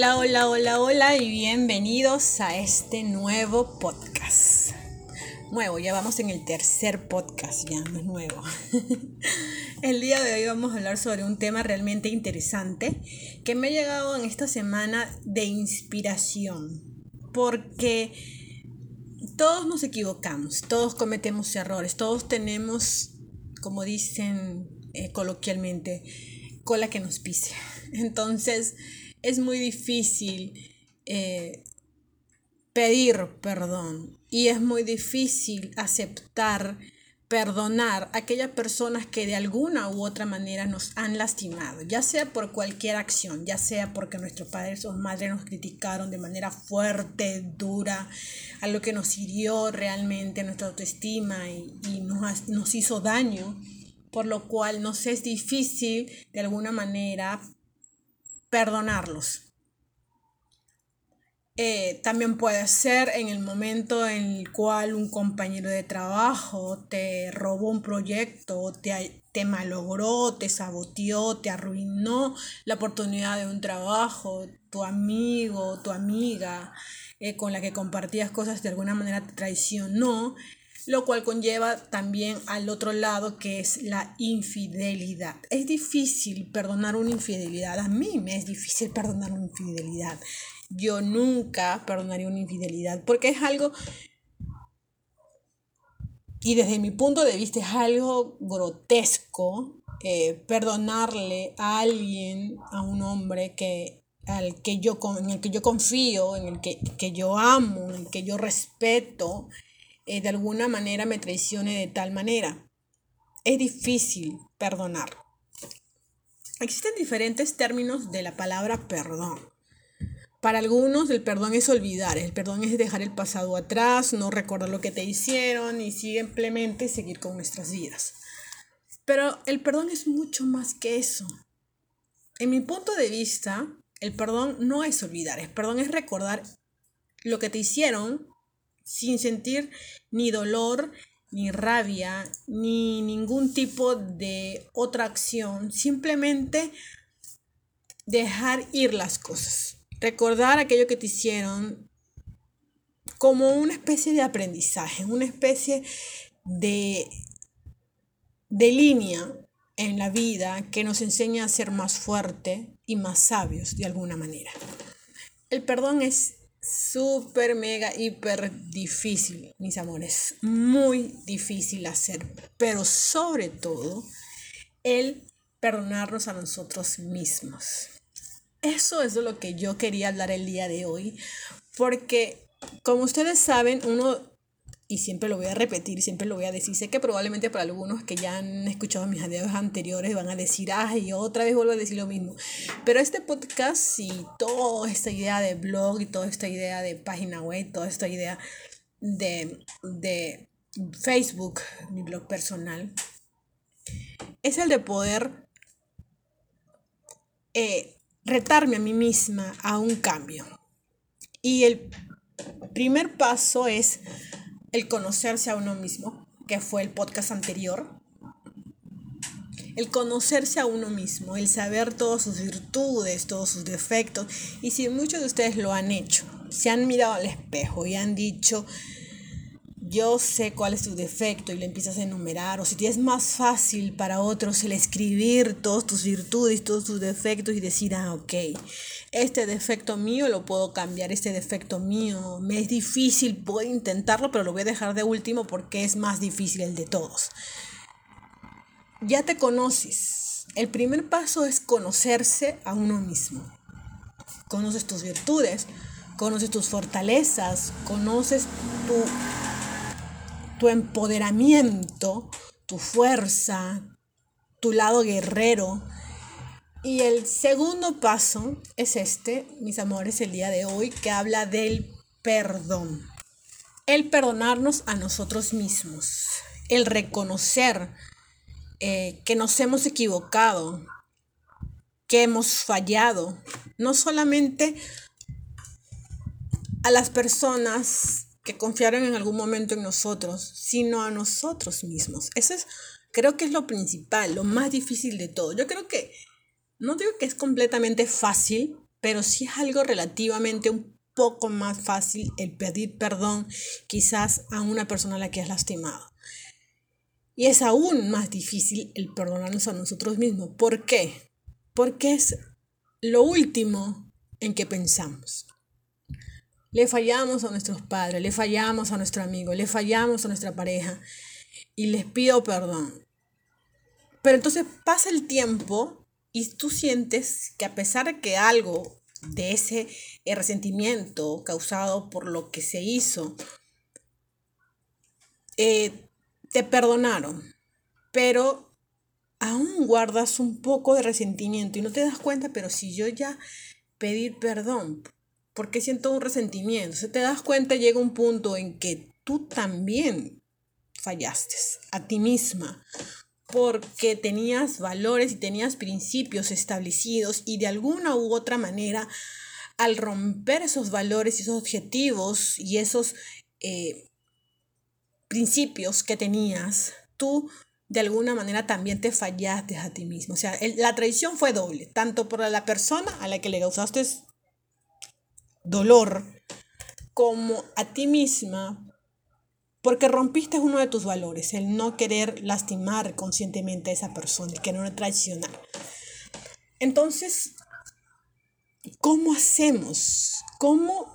Hola, hola, hola, hola y bienvenidos a este nuevo podcast. Nuevo, ya vamos en el tercer podcast, ya no es nuevo. el día de hoy vamos a hablar sobre un tema realmente interesante que me ha llegado en esta semana de inspiración. Porque todos nos equivocamos, todos cometemos errores, todos tenemos, como dicen eh, coloquialmente, cola que nos pise. Entonces es muy difícil eh, pedir perdón y es muy difícil aceptar, perdonar a aquellas personas que de alguna u otra manera nos han lastimado, ya sea por cualquier acción, ya sea porque nuestros padres o madres nos criticaron de manera fuerte, dura, algo que nos hirió realmente nuestra autoestima y, y nos, nos hizo daño por lo cual nos es difícil de alguna manera perdonarlos. Eh, también puede ser en el momento en el cual un compañero de trabajo te robó un proyecto, te, malogró, te saboteó, te arruinó la oportunidad de un trabajo, tu amigo, tu amiga eh, con la que compartías cosas de alguna manera te traicionó lo cual conlleva también al otro lado que es la infidelidad. Es difícil perdonar una infidelidad, a mí me es difícil perdonar una infidelidad. Yo nunca perdonaría una infidelidad porque es algo, y desde mi punto de vista es algo grotesco eh, perdonarle a alguien, a un hombre que al que yo, en el que yo confío, en el que, que yo amo, en el que yo respeto, eh, de alguna manera me traicione de tal manera. Es difícil perdonar. Existen diferentes términos de la palabra perdón. Para algunos el perdón es olvidar, el perdón es dejar el pasado atrás, no recordar lo que te hicieron y simplemente seguir con nuestras vidas. Pero el perdón es mucho más que eso. En mi punto de vista, el perdón no es olvidar, el perdón es recordar lo que te hicieron sin sentir ni dolor, ni rabia, ni ningún tipo de otra acción, simplemente dejar ir las cosas, recordar aquello que te hicieron como una especie de aprendizaje, una especie de, de línea en la vida que nos enseña a ser más fuerte y más sabios de alguna manera. El perdón es súper, mega, hiper difícil, mis amores. Muy difícil hacer. Pero sobre todo, el perdonarnos a nosotros mismos. Eso es de lo que yo quería hablar el día de hoy. Porque, como ustedes saben, uno y siempre lo voy a repetir, siempre lo voy a decir. Sé que probablemente para algunos que ya han escuchado mis videos anteriores van a decir, ay, otra vez vuelvo a decir lo mismo. Pero este podcast y toda esta idea de blog y toda esta idea de página web, toda esta idea de, de Facebook, mi blog personal, es el de poder eh, retarme a mí misma a un cambio. Y el primer paso es el conocerse a uno mismo, que fue el podcast anterior. El conocerse a uno mismo, el saber todas sus virtudes, todos sus defectos. Y si muchos de ustedes lo han hecho, se han mirado al espejo y han dicho, yo sé cuál es tu defecto y le empiezas a enumerar, o si tienes más fácil para otros el escribir todas tus virtudes, todos tus defectos y decir, ah, ok, este defecto mío lo puedo cambiar, este defecto mío me es difícil, puedo intentarlo, pero lo voy a dejar de último porque es más difícil el de todos. Ya te conoces. El primer paso es conocerse a uno mismo. Conoces tus virtudes, conoces tus fortalezas, conoces tu tu empoderamiento, tu fuerza, tu lado guerrero. Y el segundo paso es este, mis amores, el día de hoy, que habla del perdón. El perdonarnos a nosotros mismos, el reconocer eh, que nos hemos equivocado, que hemos fallado, no solamente a las personas que confiaron en algún momento en nosotros, sino a nosotros mismos. Eso es, creo que es lo principal, lo más difícil de todo. Yo creo que, no digo que es completamente fácil, pero sí es algo relativamente un poco más fácil el pedir perdón quizás a una persona a la que has lastimado. Y es aún más difícil el perdonarnos a nosotros mismos. ¿Por qué? Porque es lo último en que pensamos. Le fallamos a nuestros padres, le fallamos a nuestro amigo, le fallamos a nuestra pareja y les pido perdón. Pero entonces pasa el tiempo y tú sientes que a pesar de que algo de ese eh, resentimiento causado por lo que se hizo, eh, te perdonaron, pero aún guardas un poco de resentimiento y no te das cuenta, pero si yo ya pedí perdón, porque siento un resentimiento? Si te das cuenta, llega un punto en que tú también fallaste a ti misma porque tenías valores y tenías principios establecidos y de alguna u otra manera al romper esos valores y esos objetivos y esos eh, principios que tenías, tú de alguna manera también te fallaste a ti mismo. O sea, la traición fue doble, tanto por la persona a la que le causaste dolor, como a ti misma, porque rompiste uno de tus valores, el no querer lastimar conscientemente a esa persona, el que no traicionar. Entonces, ¿cómo hacemos? ¿Cómo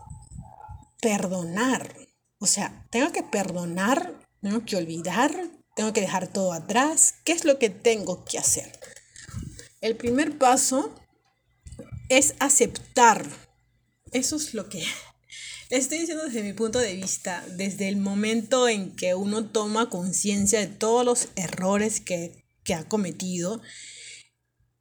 perdonar? O sea, tengo que perdonar, tengo que olvidar, tengo que dejar todo atrás. ¿Qué es lo que tengo que hacer? El primer paso es aceptar. Eso es lo que estoy diciendo desde mi punto de vista, desde el momento en que uno toma conciencia de todos los errores que, que ha cometido,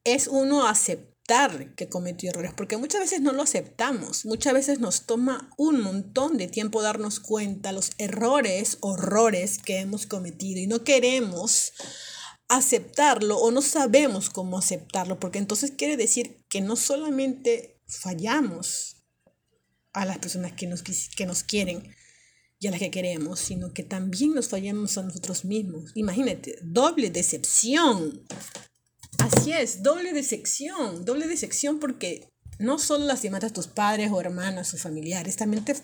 es uno aceptar que cometió errores, porque muchas veces no lo aceptamos, muchas veces nos toma un montón de tiempo darnos cuenta los errores, horrores que hemos cometido y no queremos aceptarlo o no sabemos cómo aceptarlo, porque entonces quiere decir que no solamente fallamos a las personas que nos, que nos quieren y a las que queremos, sino que también nos fallamos a nosotros mismos. Imagínate, doble decepción Así es, doble decepción, doble decepción porque no solo lastimaste a tus padres o hermanas o familiares, también te,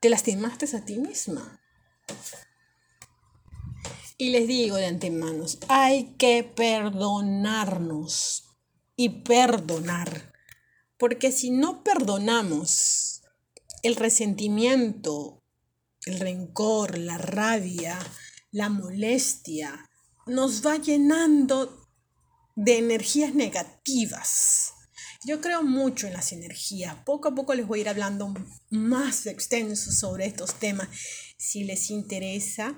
te lastimaste a ti misma. Y les digo de antemano, hay que perdonarnos y perdonar. Porque si no perdonamos el resentimiento, el rencor, la rabia, la molestia, nos va llenando de energías negativas. Yo creo mucho en las energías. Poco a poco les voy a ir hablando más extenso sobre estos temas si les interesa.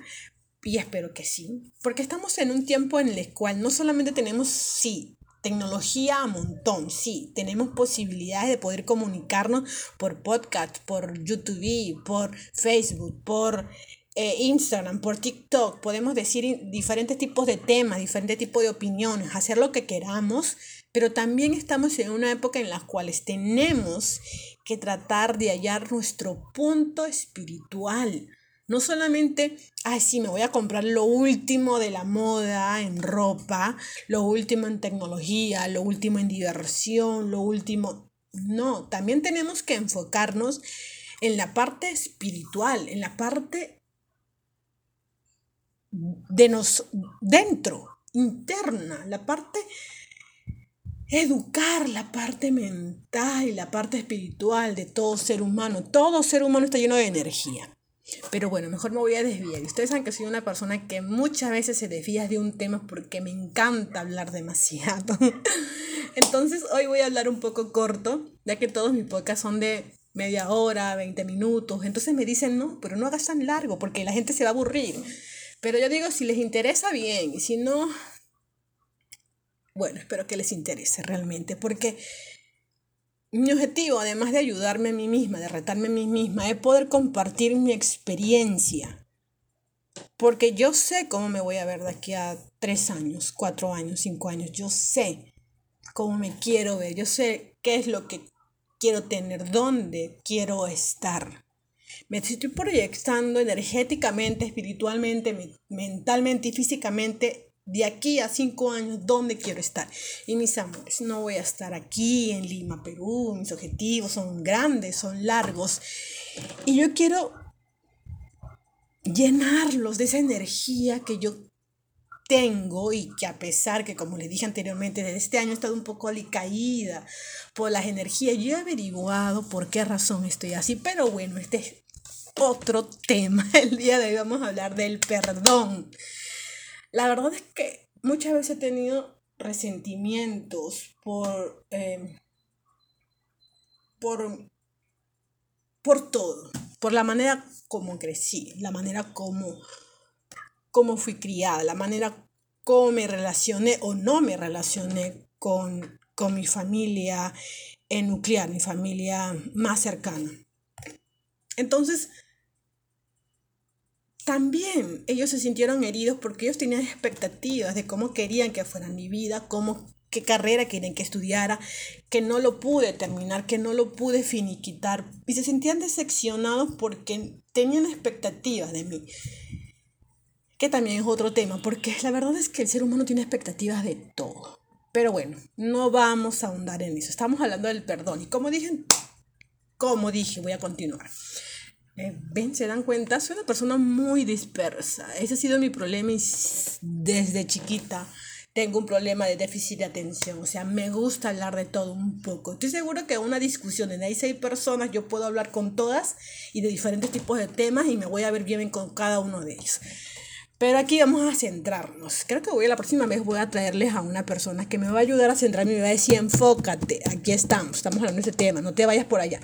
Y espero que sí. Porque estamos en un tiempo en el cual no solamente tenemos, sí, tecnología a montón, sí, tenemos posibilidades de poder comunicarnos por podcast, por YouTube, por Facebook, por eh, Instagram, por TikTok, podemos decir diferentes tipos de temas, diferentes tipos de opiniones, hacer lo que queramos, pero también estamos en una época en la cual tenemos que tratar de hallar nuestro punto espiritual. No solamente, ay, sí, me voy a comprar lo último de la moda en ropa, lo último en tecnología, lo último en diversión, lo último. No, también tenemos que enfocarnos en la parte espiritual, en la parte de nos dentro, interna, la parte educar la parte mental y la parte espiritual de todo ser humano. Todo ser humano está lleno de energía. Pero bueno, mejor me voy a desviar. Ustedes saben que soy una persona que muchas veces se desvía de un tema porque me encanta hablar demasiado. Entonces hoy voy a hablar un poco corto, ya que todos mis podcasts son de media hora, 20 minutos. Entonces me dicen, no, pero no hagas tan largo porque la gente se va a aburrir. Pero yo digo, si les interesa, bien, y si no, bueno, espero que les interese realmente, porque mi objetivo, además de ayudarme a mí misma, de retarme a mí misma, es poder compartir mi experiencia. Porque yo sé cómo me voy a ver de aquí a tres años, cuatro años, cinco años. Yo sé cómo me quiero ver. Yo sé qué es lo que quiero tener, dónde quiero estar. Me estoy proyectando energéticamente, espiritualmente, mentalmente y físicamente de aquí a cinco años, ¿dónde quiero estar? Y mis amores, no voy a estar aquí en Lima, Perú, mis objetivos son grandes, son largos. Y yo quiero llenarlos de esa energía que yo tengo y que a pesar que, como les dije anteriormente, desde este año he estado un poco alicaída por las energías, yo he averiguado por qué razón estoy así, pero bueno, este es otro tema. El día de hoy vamos a hablar del perdón. La verdad es que muchas veces he tenido resentimientos por, em, por, por todo, por la manera como crecí, la manera como, como fui criada, la manera como me relacioné o no me relacioné con, con mi familia nuclear, mi familia más cercana. Entonces, también ellos se sintieron heridos porque ellos tenían expectativas de cómo querían que fuera mi vida, cómo, qué carrera querían que estudiara, que no lo pude terminar, que no lo pude finiquitar. Y se sentían decepcionados porque tenían expectativas de mí. Que también es otro tema, porque la verdad es que el ser humano tiene expectativas de todo. Pero bueno, no vamos a ahondar en eso. Estamos hablando del perdón. Y como dije, como dije, voy a continuar. Eh, ven, se dan cuenta, soy una persona muy dispersa. Ese ha sido mi problema desde chiquita. Tengo un problema de déficit de atención, o sea, me gusta hablar de todo un poco. Estoy seguro que una discusión de seis personas, yo puedo hablar con todas y de diferentes tipos de temas y me voy a ver bien con cada uno de ellos. Pero aquí vamos a centrarnos. Creo que voy la próxima vez voy a traerles a una persona que me va a ayudar a centrarme y me va a decir, enfócate, aquí estamos, estamos hablando de ese tema, no te vayas por allá.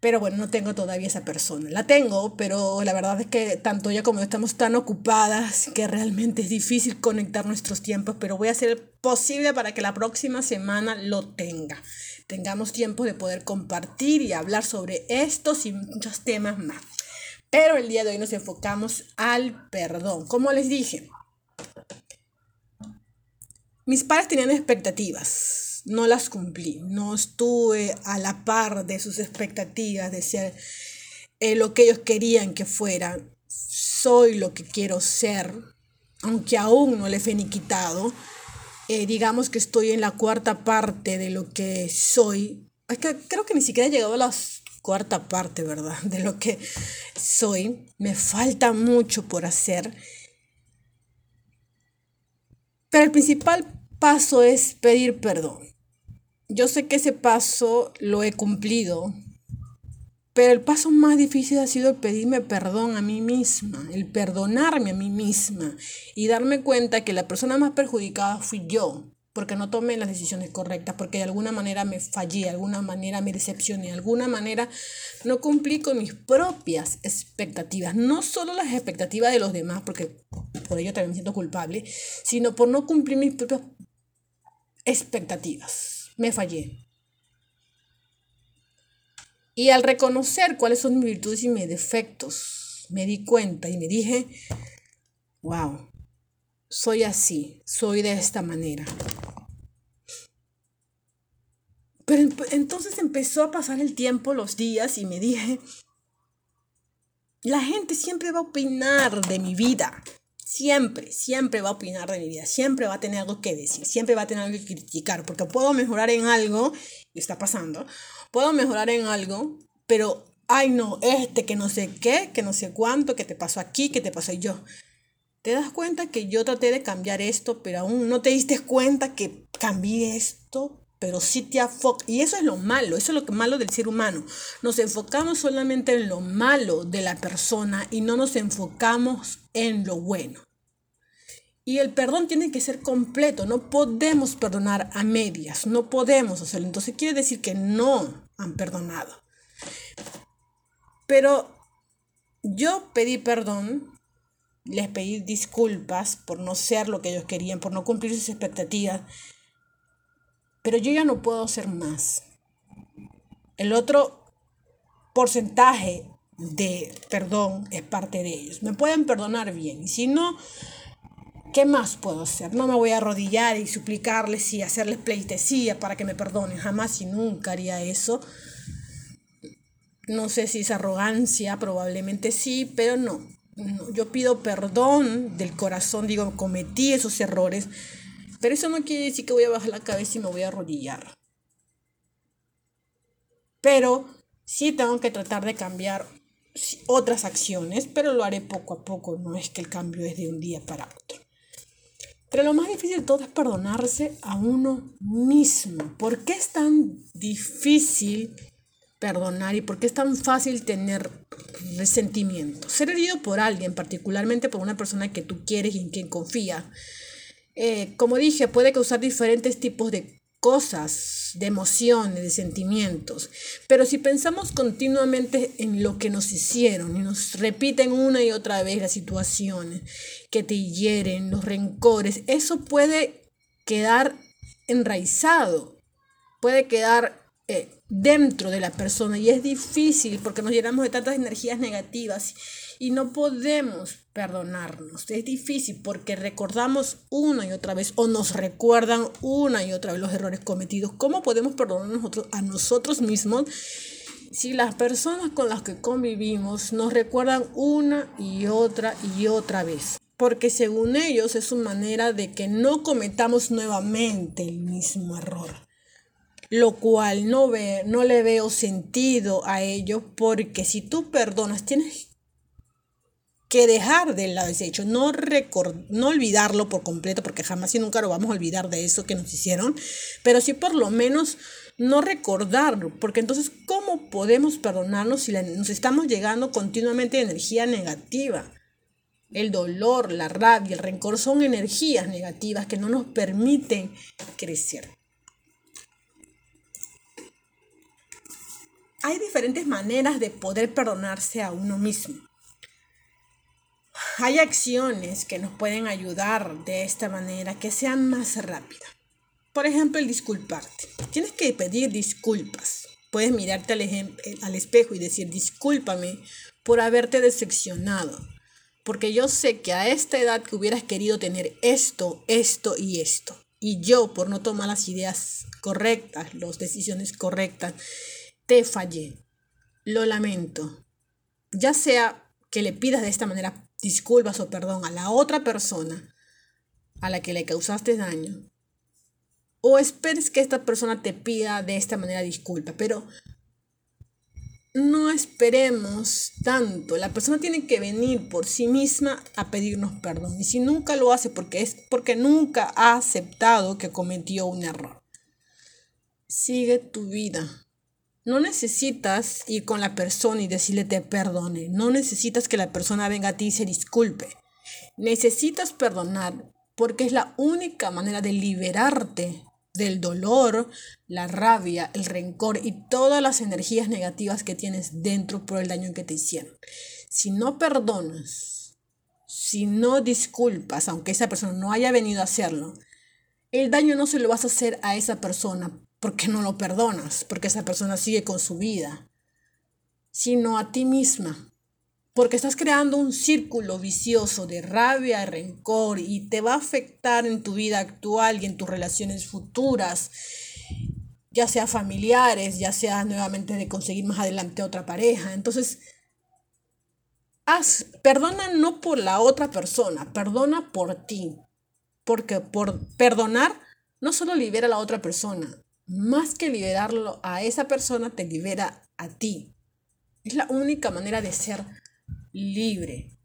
Pero bueno, no tengo todavía esa persona. La tengo, pero la verdad es que tanto ella como yo estamos tan ocupadas que realmente es difícil conectar nuestros tiempos, pero voy a hacer posible para que la próxima semana lo tenga. Tengamos tiempo de poder compartir y hablar sobre estos y muchos temas más. Pero el día de hoy nos enfocamos al perdón. Como les dije, mis padres tenían expectativas no las cumplí, no estuve a la par de sus expectativas de ser eh, lo que ellos querían que fuera. Soy lo que quiero ser, aunque aún no le he quitado. Eh, digamos que estoy en la cuarta parte de lo que soy. Es que creo que ni siquiera he llegado a la cuarta parte, ¿verdad? De lo que soy. Me falta mucho por hacer. Pero el principal paso es pedir perdón yo sé que ese paso lo he cumplido, pero el paso más difícil ha sido el pedirme perdón a mí misma, el perdonarme a mí misma y darme cuenta que la persona más perjudicada fui yo, porque no tomé las decisiones correctas, porque de alguna manera me fallé, de alguna manera me decepcioné, de alguna manera no cumplí con mis propias expectativas, no solo las expectativas de los demás, porque por ello también me siento culpable, sino por no cumplir mis propias expectativas me fallé. Y al reconocer cuáles son mis virtudes y mis defectos, me di cuenta y me dije, wow, soy así, soy de esta manera. Pero entonces empezó a pasar el tiempo, los días, y me dije, la gente siempre va a opinar de mi vida siempre, siempre va a opinar de mi vida, siempre va a tener algo que decir, siempre va a tener algo que criticar, porque puedo mejorar en algo, y está pasando, puedo mejorar en algo, pero, ay no, este que no sé qué, que no sé cuánto, que te pasó aquí, que te pasó yo. ¿Te das cuenta que yo traté de cambiar esto, pero aún no te diste cuenta que cambié esto? Pero sí te Y eso es lo malo, eso es lo malo del ser humano. Nos enfocamos solamente en lo malo de la persona y no nos enfocamos en lo bueno. Y el perdón tiene que ser completo, no podemos perdonar a medias, no podemos hacerlo. Entonces quiere decir que no han perdonado. Pero yo pedí perdón, les pedí disculpas por no ser lo que ellos querían, por no cumplir sus expectativas, pero yo ya no puedo hacer más. El otro porcentaje de perdón es parte de ellos. Me pueden perdonar bien. Y si no, ¿qué más puedo hacer? No me voy a arrodillar y suplicarles y hacerles pleitesía para que me perdonen. Jamás y nunca haría eso. No sé si es arrogancia, probablemente sí, pero no. yo pido perdón del corazón, digo, cometí esos errores, pero eso no quiere decir que voy a bajar la cabeza y me voy a arrodillar. Pero sí tengo que tratar de cambiar otras acciones, pero lo haré poco a poco, no es que el cambio es de un día para. Pero lo más difícil de todo es perdonarse a uno mismo. ¿Por qué es tan difícil perdonar y por qué es tan fácil tener resentimiento? Ser herido por alguien, particularmente por una persona que tú quieres y en quien confías, eh, como dije, puede causar diferentes tipos de cosas, de emociones, de sentimientos. Pero si pensamos continuamente en lo que nos hicieron y nos repiten una y otra vez las situaciones que te hieren, los rencores, eso puede quedar enraizado, puede quedar eh, dentro de la persona y es difícil porque nos llenamos de tantas energías negativas y no podemos perdonarnos. Es difícil porque recordamos una y otra vez o nos recuerdan una y otra vez los errores cometidos. ¿Cómo podemos perdonar a nosotros mismos si las personas con las que convivimos nos recuerdan una y otra y otra vez? Porque según ellos es una manera de que no cometamos nuevamente el mismo error lo cual no, ve, no le veo sentido a ello porque si tú perdonas tienes que dejar de lado ese hecho, no, no olvidarlo por completo, porque jamás y nunca lo vamos a olvidar de eso que nos hicieron, pero sí por lo menos no recordarlo, porque entonces, ¿cómo podemos perdonarnos si nos estamos llegando continuamente de energía negativa? El dolor, la rabia, el rencor son energías negativas que no nos permiten crecer. Hay diferentes maneras de poder perdonarse a uno mismo hay acciones que nos pueden ayudar de esta manera que sean más rápidas. Por ejemplo, el disculparte. Tienes que pedir disculpas. Puedes mirarte al, espejo y decir discúlpame por haberte decepcionado. Porque yo sé que a esta edad que hubieras querido tener esto, esto y esto. Y yo, por no tomar las ideas correctas, las decisiones correctas, te fallé. Lo lamento. Ya sea que le pidas de esta manera disculpas o perdón a la otra persona a la que le causaste daño, o esperes que esta persona te pida de esta manera disculpa, pero no esperemos tanto. La persona tiene que venir por sí misma a pedirnos perdón. Y si nunca lo hace porque es porque nunca ha aceptado que cometió un error. Sigue tu vida. No necesitas ir con la persona y decirle te perdone. No necesitas que la persona venga a ti y se disculpe. Necesitas perdonar porque es la única manera de liberarte del dolor, la rabia, el rencor y todas las energías negativas que tienes dentro por el daño que te hicieron. Si no perdonas, si no disculpas, aunque esa persona no haya venido a hacerlo, el daño no se lo vas a hacer a esa persona porque no lo perdonas, porque esa persona sigue con su vida, sino a ti misma, porque estás creando un círculo vicioso de rabia rencor y te va a afectar en tu vida actual y en tus relaciones futuras, ya sea familiares, ya sea nuevamente de conseguir más adelante otra pareja. Entonces, haz, perdona no por la otra persona, perdona por ti, porque por perdonar no solo libera a la otra persona, más que liberarlo a esa persona, te libera a ti. Es la única manera de ser libre.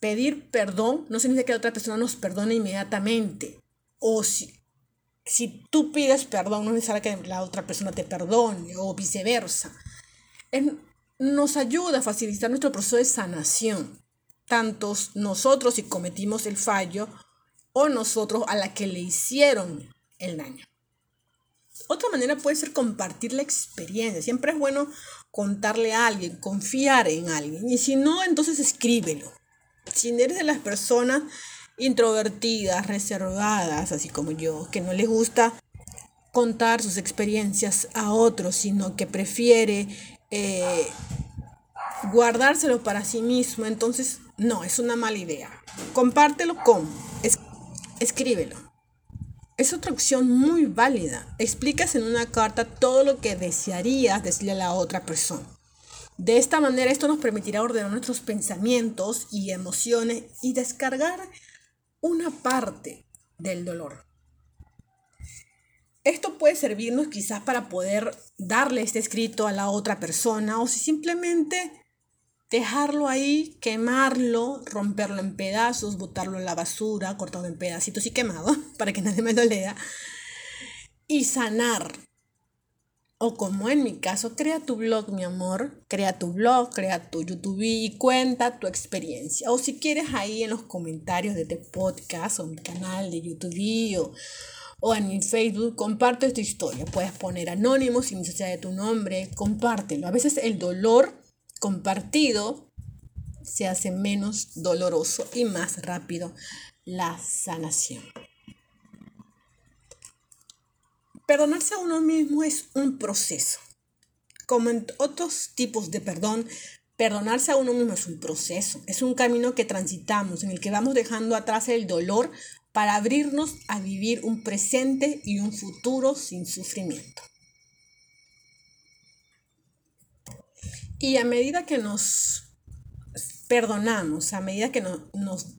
Pedir perdón no significa que la otra persona nos perdone inmediatamente. O si, si tú pides perdón, no es que la otra persona te perdone o viceversa. nos ayuda a facilitar nuestro proceso de sanación. Tanto nosotros si cometimos el fallo o nosotros a la que le hicieron el daño. Otra manera puede ser compartir la experiencia. Siempre es bueno contarle a alguien, confiar en alguien. Y si no, entonces escríbelo. Si eres de las personas introvertidas, reservadas, así como yo, que no les gusta contar sus experiencias a otros, sino que prefiere eh, guardárselo para sí mismo, entonces no, es una mala idea. Compártelo con, escríbelo. Es otra opción muy válida. Explicas en una carta todo lo que desearías decirle a la otra persona. De esta manera esto nos permitirá ordenar nuestros pensamientos y emociones y descargar una parte del dolor. Esto puede servirnos quizás para poder darle este escrito a la otra persona o si simplemente dejarlo ahí, quemarlo, romperlo en pedazos, botarlo en la basura, cortarlo en pedacitos y quemado para que nadie me lo lea y sanar. O como en mi caso, crea tu blog, mi amor, crea tu blog, crea tu YouTube y cuenta tu experiencia. O si quieres ahí en los comentarios de este podcast o mi canal de YouTube o o en mi Facebook, comparte esta historia. Puedes poner anónimo sin necesidad de tu nombre, compártelo. A veces el dolor compartido se hace menos doloroso y más rápido la sanación. Perdonarse a uno mismo es un proceso. Como en otros tipos de perdón, perdonarse a uno mismo es un proceso, es un camino que transitamos en el que vamos dejando atrás el dolor para abrirnos a vivir un presente y un futuro sin sufrimiento. Y a medida que nos perdonamos, a medida que nos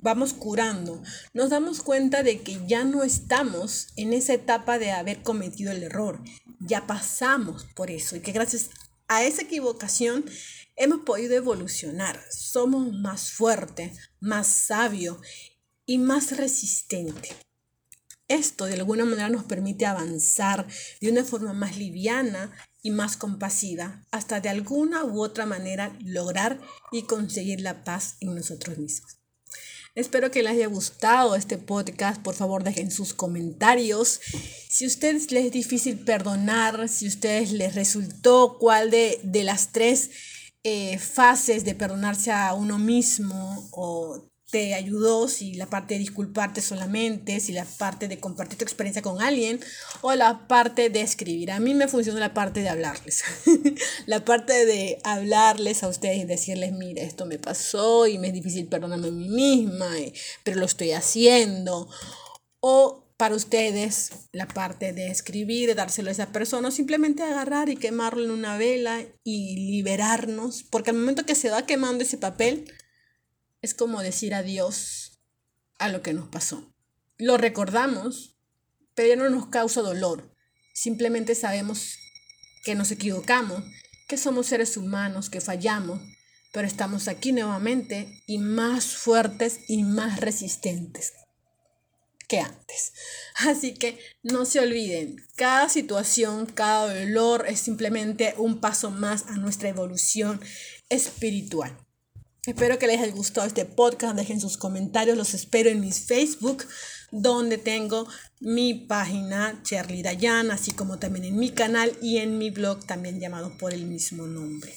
vamos curando, nos damos cuenta de que ya no estamos en esa etapa de haber cometido el error, ya pasamos por eso y que gracias a esa equivocación hemos podido evolucionar, somos más fuertes, más sabios y más resistente. Esto de alguna manera nos permite avanzar de una forma más liviana y más compasiva hasta de alguna u otra manera lograr y conseguir la paz en nosotros mismos. Espero que les haya gustado este podcast. Por favor, dejen sus comentarios. Si a ustedes les es difícil perdonar, si a ustedes les resultó cuál de, de las tres eh, fases de perdonarse a uno mismo o te ayudó, si la parte de disculparte solamente, si la parte de compartir tu experiencia con alguien o la parte de escribir. A mí me funciona la parte de hablarles. la parte de hablarles a ustedes y decirles, mire, esto me pasó y me es difícil perdonarme a mí misma, eh, pero lo estoy haciendo. O para ustedes la parte de escribir, de dárselo a esa persona, o simplemente agarrar y quemarlo en una vela y liberarnos, porque al momento que se va quemando ese papel, es como decir adiós a lo que nos pasó. Lo recordamos, pero ya no nos causa dolor. Simplemente sabemos que nos equivocamos, que somos seres humanos, que fallamos, pero estamos aquí nuevamente y más fuertes y más resistentes que antes. Así que no se olviden, cada situación, cada dolor es simplemente un paso más a nuestra evolución espiritual. Espero que les haya gustado este podcast. Dejen sus comentarios. Los espero en mis Facebook, donde tengo mi página Charlie Dayan, así como también en mi canal y en mi blog, también llamado por el mismo nombre.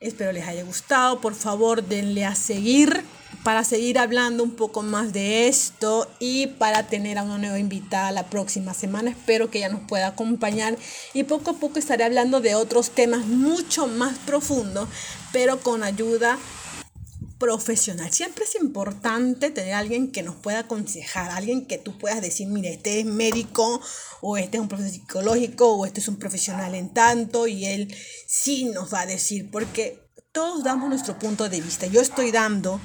Espero les haya gustado. Por favor, denle a seguir para seguir hablando un poco más de esto y para tener a una nueva invitada la próxima semana. Espero que ella nos pueda acompañar y poco a poco estaré hablando de otros temas mucho más profundos, pero con ayuda profesional. Siempre es importante tener alguien que nos pueda aconsejar, alguien que tú puedas decir, mire, este es médico o este es un profesor psicológico o este es un profesional en tanto y él sí nos va a decir, porque todos damos nuestro punto de vista. Yo estoy dando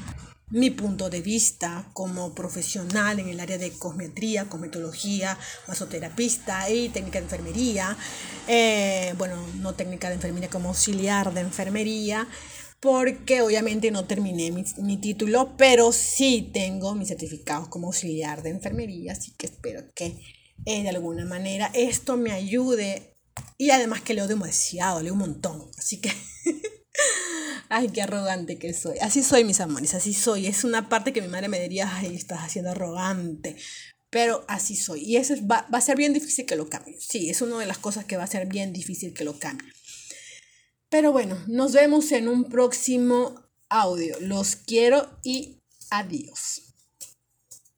mi punto de vista como profesional en el área de cosmetría, cosmetología, masoterapista y técnica de enfermería. Eh, bueno, no técnica de enfermería como auxiliar de enfermería porque obviamente no terminé mi, título, pero sí tengo mis certificados como auxiliar de enfermería, así que espero que eh, de alguna manera esto me ayude y además que leo demasiado, leo un montón, así que... Ay, qué arrogante que soy. Así soy, mis amores, así soy. Es una parte que mi madre me diría, ay, estás haciendo arrogante. Pero así soy. Y eso va, va a ser bien difícil que lo cambie. Sí, es una de las cosas que va a ser bien difícil que lo cambie. Pero bueno, nos vemos en un próximo audio. Los quiero y adiós.